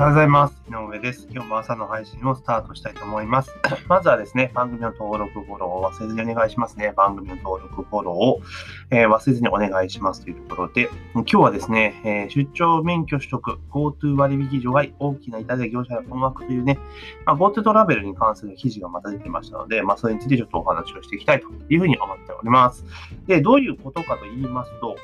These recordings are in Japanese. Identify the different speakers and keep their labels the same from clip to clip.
Speaker 1: おはようございます。井上です。今日も朝の配信をスタートしたいと思います。まずはですね、番組の登録、フォローを忘れずにお願いしますね。番組の登録、フォローを、えー忘れずにお願いしますというところで、今日はですね、えー出張免許取得、GoTo 割引除外、大きな痛手業者の困惑というね、まあ、GoTo トラベルに関する記事がまた出てましたので、まあ、それについてちょっとお話をしていきたいというふうに思っております。で、どういうことかと言いますと、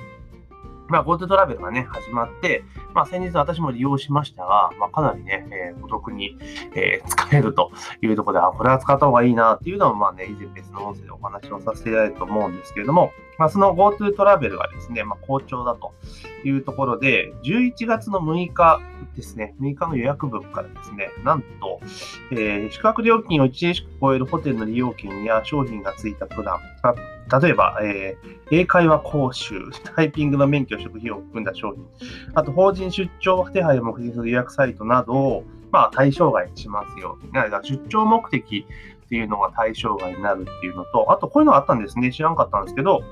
Speaker 1: まあ、GoTo トラベルがね、始まって、まあ、先日私も利用しましたが、まあ、かなりね、えーお得に、えー使えるというところで、あ、これは使った方がいいなっていうのも、まあね、以前別の音声でお話をさせていただいたと思うんですけれども、まあ、その GoTo トラベルがですね、まあ、好調だというところで、11月の6日ですね、6日の予約分からですね、なんと、えー宿泊料金を1日しか超えるホテルの利用券や商品がついたプラン、例えば、えー英会話講習、タイピングの免許取得費を含んだ商品、あと法人出張手配を目的とする予約サイトなどを、まあ、対象外にしますよ。だから出張目的っていうのが対象外になるっていうのと、あとこういうのがあったんですね。知らんかったんですけど、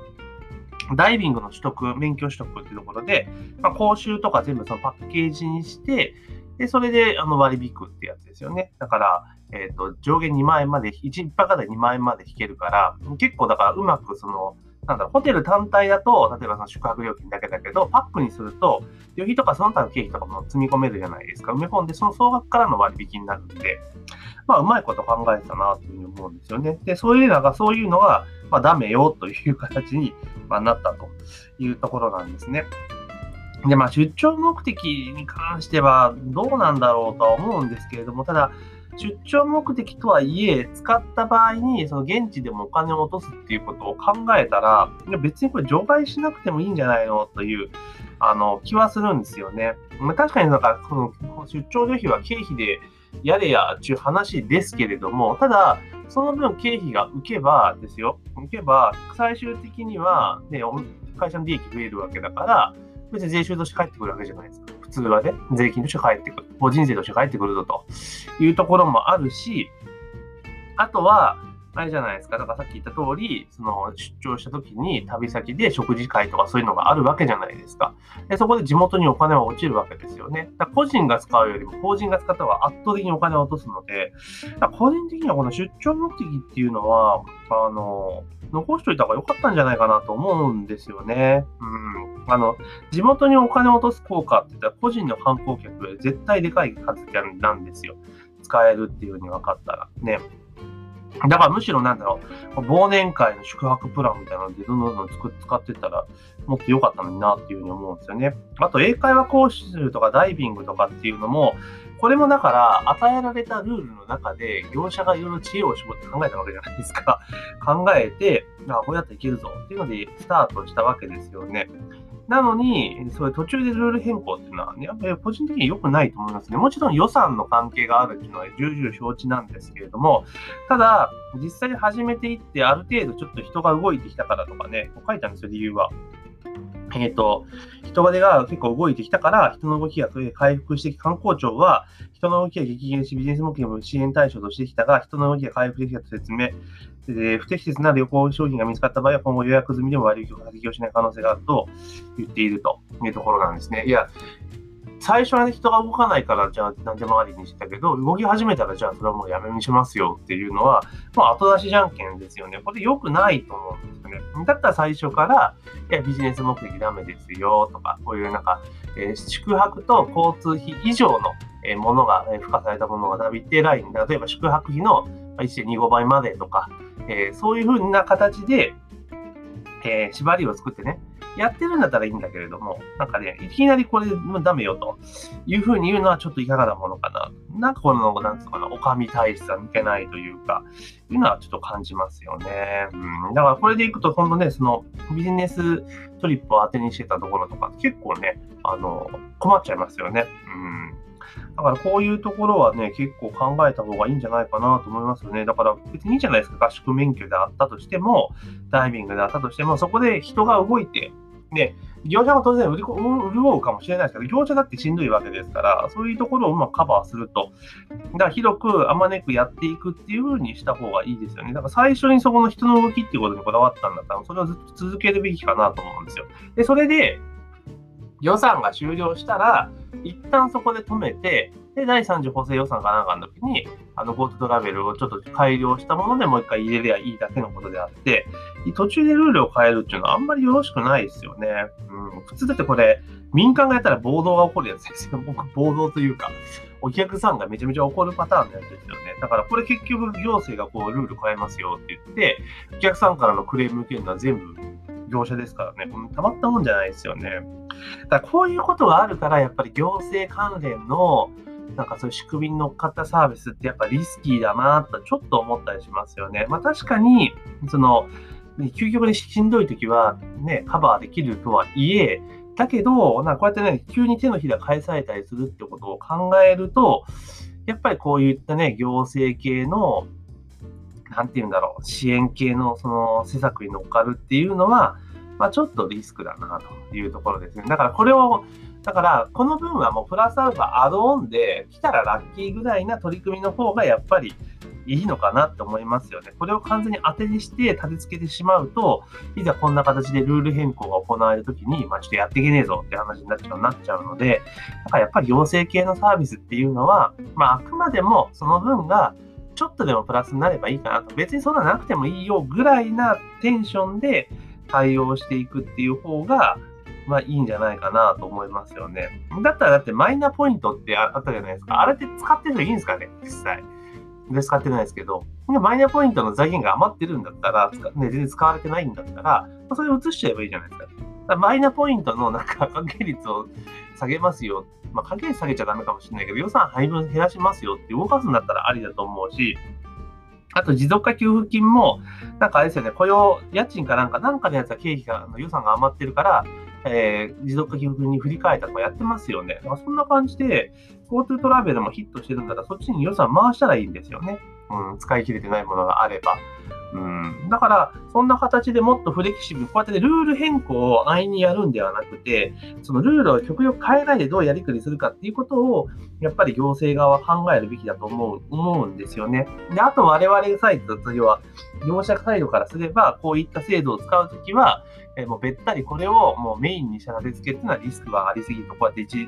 Speaker 1: ダイビングの取得、免許取得っていうところで、まあ、講習とか全部そのパッケージにして、で、それであの割引くってやつですよね。だから、えっ、と、上限2万円まで、1泊で2万円まで引けるから、結構だからうまくその、なんだろ、ホテル単体だと、例えばその宿泊料金だけだけど、パックにすると、旅費とかその他の経費とかも積み込めるじゃないですか。埋め込んで、その総額からの割引になるんで、まあ、うまいこと考えてたなというふうに思うんですよね。で、そういうのが、そういうのが、まあ、ダメよという形に、まあ、なったというところなんですね。で、まあ、出張目的に関してはどうなんだろうとは思うんですけれども、ただ、出張目的とはいえ、使った場合に、その現地でもお金を落とすっていうことを考えたら、別にこれ除外しなくてもいいんじゃないのという、あの、気はするんですよね。まあ、確かになんか、この出張旅費は経費でやれやっていう話ですけれども、ただ、その分経費が浮けばですよ、浮けば、最終的には、ね、会社の利益増えるわけだから、別に税収として返ってくるわけじゃないですか。通はね、税金として返ってくる。法人税として返ってくるぞというところもあるし、あとは、あれじゃないですか。だからさっき言った通り、その出張した時に旅先で食事会とかそういうのがあるわけじゃないですか。で、そこで地元にお金は落ちるわけですよね。だ個人が使うよりも法人が使った方が圧倒的にお金を落とすので、だ個人的にはこの出張目的っていうのは、あの、残しといた方が良かったんじゃないかなと思うんですよね。うん。あの、地元にお金を落とす効果って言ったら個人の観光客絶対でかい数なんですよ。使えるっていうふうに分かったら。ね。だからむしろなんだろう、忘年会の宿泊プランみたいなのでどんどんどん使使ってったらもっと良かったのになっていうふうに思うんですよね。あと英会話講習とかダイビングとかっていうのも、これもだから与えられたルールの中で業者がいろいろ知恵を絞って考えたわけじゃないですか。考えて、あこうやっていけるぞっていうのでスタートしたわけですよね。なのに、そういう途中でルール変更っていうのは、ね、やっぱり個人的に良くないと思いますね。もちろん予算の関係があるっていうのは重々承知なんですけれども、ただ、実際始めていって、ある程度ちょっと人が動いてきたからとかね、書いたんですよ、理由は。えっ、と、人手が結構動いてきたから、人の動きが回復してき観光庁は、人の動きが激減し、ビジネス目標も支援対象としてきたが、人の動きが回復できたと説明。で不適切な旅行商品が見つかった場合は、今後予約済みでも割引を適用しない可能性があると言っているというところなんですね。いや、最初はね、人が動かないから、じゃあ何でもありにしたけど、動き始めたら、じゃあそれはもうやめにしますよっていうのは、まあ後出しじゃんけんですよね。これ良くないと思うんですよね。だったら最初から、いや、ビジネス目的ダメですよとか、こういうなんか、えー宿泊と交通費以上のものが、え付加されたものがダビってライン、例えば宿泊費の1.25倍までとか、えーそういうふうな形で、えー縛りを作ってね、やってるんだったらいいんだけれども、なんかね、いきなりこれもうダメよというふうに言うのはちょっといかがなものかな。なんかこの、なんつうかな、お上体質は抜けないというか、いうのはちょっと感じますよね。うん。だからこれでいくと、今度ね、そのビジネストリップを当てにしてたところとか、結構ね、あの、困っちゃいますよね。うん。だからこういうところはね、結構考えた方がいいんじゃないかなと思いますよね。だから別にいいじゃないですか。合宿免許であったとしても、ダイビングであったとしても、そこで人が動いて、ね、業者は当然売りこ潤うかもしれないですけど、業者だってしんどいわけですから、そういうところをうまくカバーすると、だから広くあまねくやっていくっていう風にした方がいいですよね。だから最初にそこの人の動きっていうことにこだわったんだったら、それをずっと続けるべきかなと思うんですよ。で、それで予算が終了したら、一旦そこで止めて、で、第3次補正予算がなんかの時に、あの GoTo トラベルをちょっと改良したものでもう一回入れりゃいいだけのことであって、途中でルールを変えるっていうのはあんまりよろしくないですよね。うん、普通だってこれ、民間がやったら暴動が起こるやつですよ。僕、暴動というか、お客さんがめちゃめちゃ怒るパターンのやつですよね。だからこれ結局行政がこうルール変えますよって言って、お客さんからのクレーム受けるのは全部業者ですからね。たまったもんじゃないですよね。だからこういうことがあるから、やっぱり行政関連のなんかそういう仕組みに乗っかったサービスってやっぱリスキーだなとちょっと思ったりしますよね。まあ確かに、その、究極にしんどい時はね、カバーできるとはいえ、だけど、なこうやってね、急に手のひら返されたりするってことを考えると、やっぱりこういったね、行政系の、なんて言うんだろう、支援系のその施策に乗っかるっていうのは、まあ、ちょっとリスクだなというところですね。だからこれをだから、この分はもうプラスアルファアドオンで来たらラッキーぐらいな取り組みの方がやっぱりいいのかなって思いますよね。これを完全に当てにして立て付けてしまうと、いざこんな形でルール変更が行われるときに、まあちょっとやっていけねえぞって話になっちゃうなっちゃうので、だからやっぱり行政系のサービスっていうのは、まああくまでもその分がちょっとでもプラスになればいいかなと。別にそんななくてもいいよぐらいなテンションで対応していくっていう方が、まあい。い。んじゃない。かなと思い。ますよね。だったらだってマイナポイントってあったじゃない。ですか。あれって使ってるのい。い。んですかね実際。で使ってない。ですけど、マイナポイントの財源が余ってるんだったら、ね、全然使われてない。んだったら、それを移しちゃえばい。い。じゃない。ですか。かマイナポイントのなんか掛け率を下げますよ。まあ、掛け率下げちゃダメかもしれない。けど、予算配分減らしますよって動かすんだったらありだと思うし、あと持続化給付金も、なんかあれですよね、雇用、家賃かなんか、なんかのやつは経費が、予算が余ってるから、えー、持続化給付金に振り替えたとかやってますよね。まあそんな感じで、GoTo トラベルもヒットしてるんだったら、そっちに予算回したらいいんですよね。うん、使い切れてないものがあれば。うん、だから、そんな形でもっとフレキシブル、こうやって、ね、ルール変更を安易にやるんではなくて、そのルールを極力変えないでどうやりくりするかっていうことを、やっぱり行政側は考えるべきだと思う思うんですよね。で、あと我々サイトと要は、業者サイドからすれば、こういった制度を使うときは、えもうべったりこれをもうメインにした立て付けっていうのはリスクがありすぎると、こうやって一,、ね、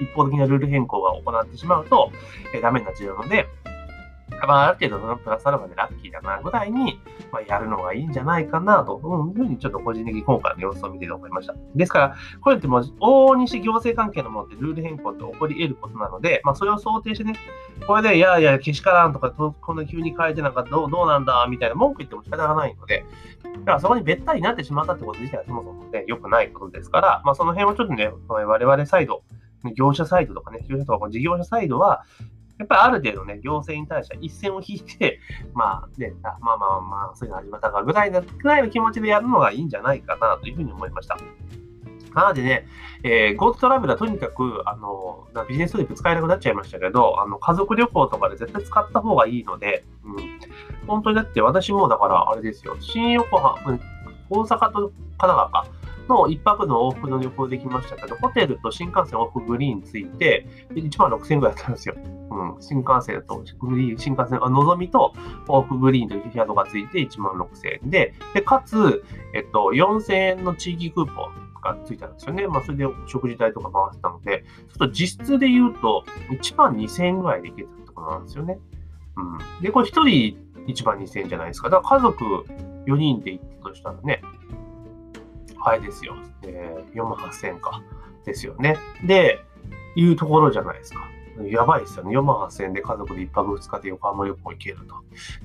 Speaker 1: 一方的なルール変更が行ってしまうと、えダメになっちゃうので、まあ、ある程度のプラスアルファでラッキーだなぐらいに、まあ、やるのがいいんじゃないかなというふうにちょっと個人的に今回の様子を見てて思いました。ですから、これってもう往々にして行政関係のものってルール変更って起こり得ることなので、まあ、それを想定してね、これで、いやいや、けしからんとか、こんな急に変えてなんかどうどうなんだみたいな文句言っても仕方がないので、だからそこにべったりになってしまったってこと自体はそもそもね、良くないことですから、まあ、その辺をちょっとね、我々サイド、業者サイドとかね、業者とか事業者サイドは、やっぱりある程度ね、行政に対しては一線を引いて、まあね、あまあまあまあ、そういうのありまたかぐらいの、ぐらいの気持ちでやるのがいいんじゃないかなというふうに思いました。なのでね、えー、GoTo トラベルはとにかく、あの、ビジネストリップ使えなくなっちゃいましたけど、あの、家族旅行とかで絶対使った方がいいので、うん。本当にだって私もだからあれですよ、新横浜、大阪と神奈川か。の1泊の往復の旅行できましたけど、ホテルと新幹線往復グリーンついて、1万6000円ぐらいだったんですよ。うん、新幹線とグリーン、新幹線、あ、のぞみと往復グリーンという宿がついて1万6000円で、で、かつ、えっと、4000円の地域クーポンがついたんですよね。まあ、それで食事代とか回ってたので、ちょっと実質で言うと、1万2000円ぐらいでいけたってことなんですよね。うん。で、これ1人1万2000円じゃないですか。だから家族4人で行ったとしたらね、あれですよ。えー、4万8000か。ですよね。で、いうところじゃないですか。やばいですよね。4万8000円で家族で1泊2日で横浜旅行行けると。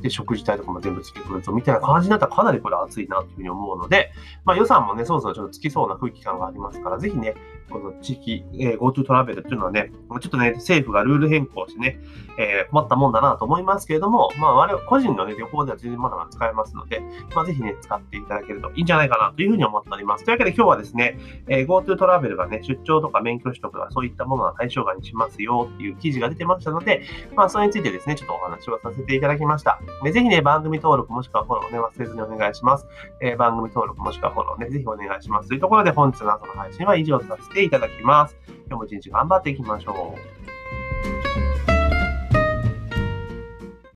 Speaker 1: で、食事代とかも全部つけてくると、みたいな感じになったらかなりこれ熱いなというふうに思うので、まあ予算もね、そろそろちょっとつきそうな空気感がありますから、ぜひね、この地域、えー、GoTo トラベルっていうのはね、ちょっとね、政府がルール変更してね、えー、困ったもんだなと思いますけれども、まあ我々個人の、ね、旅行では全然まだまだ使えますので、まあぜひね、使っていただけるといいんじゃないかなというふうに思っております。というわけで今日はですね、えー、GoTo トラベルがね、出張とか免許取得とかそういったものは対象外にしますよっていう記事が出てましたので、まあそれについてですね、ちょっとお話をさせていただきました。でぜひね、番組登録もしくはフォローね、忘れずにお願いします。えー、番組登録もしくはフォローね、ぜひお願いします。というところで本日の朝の配信は以上とさせていただきます。今日も一日頑張っていきましょう。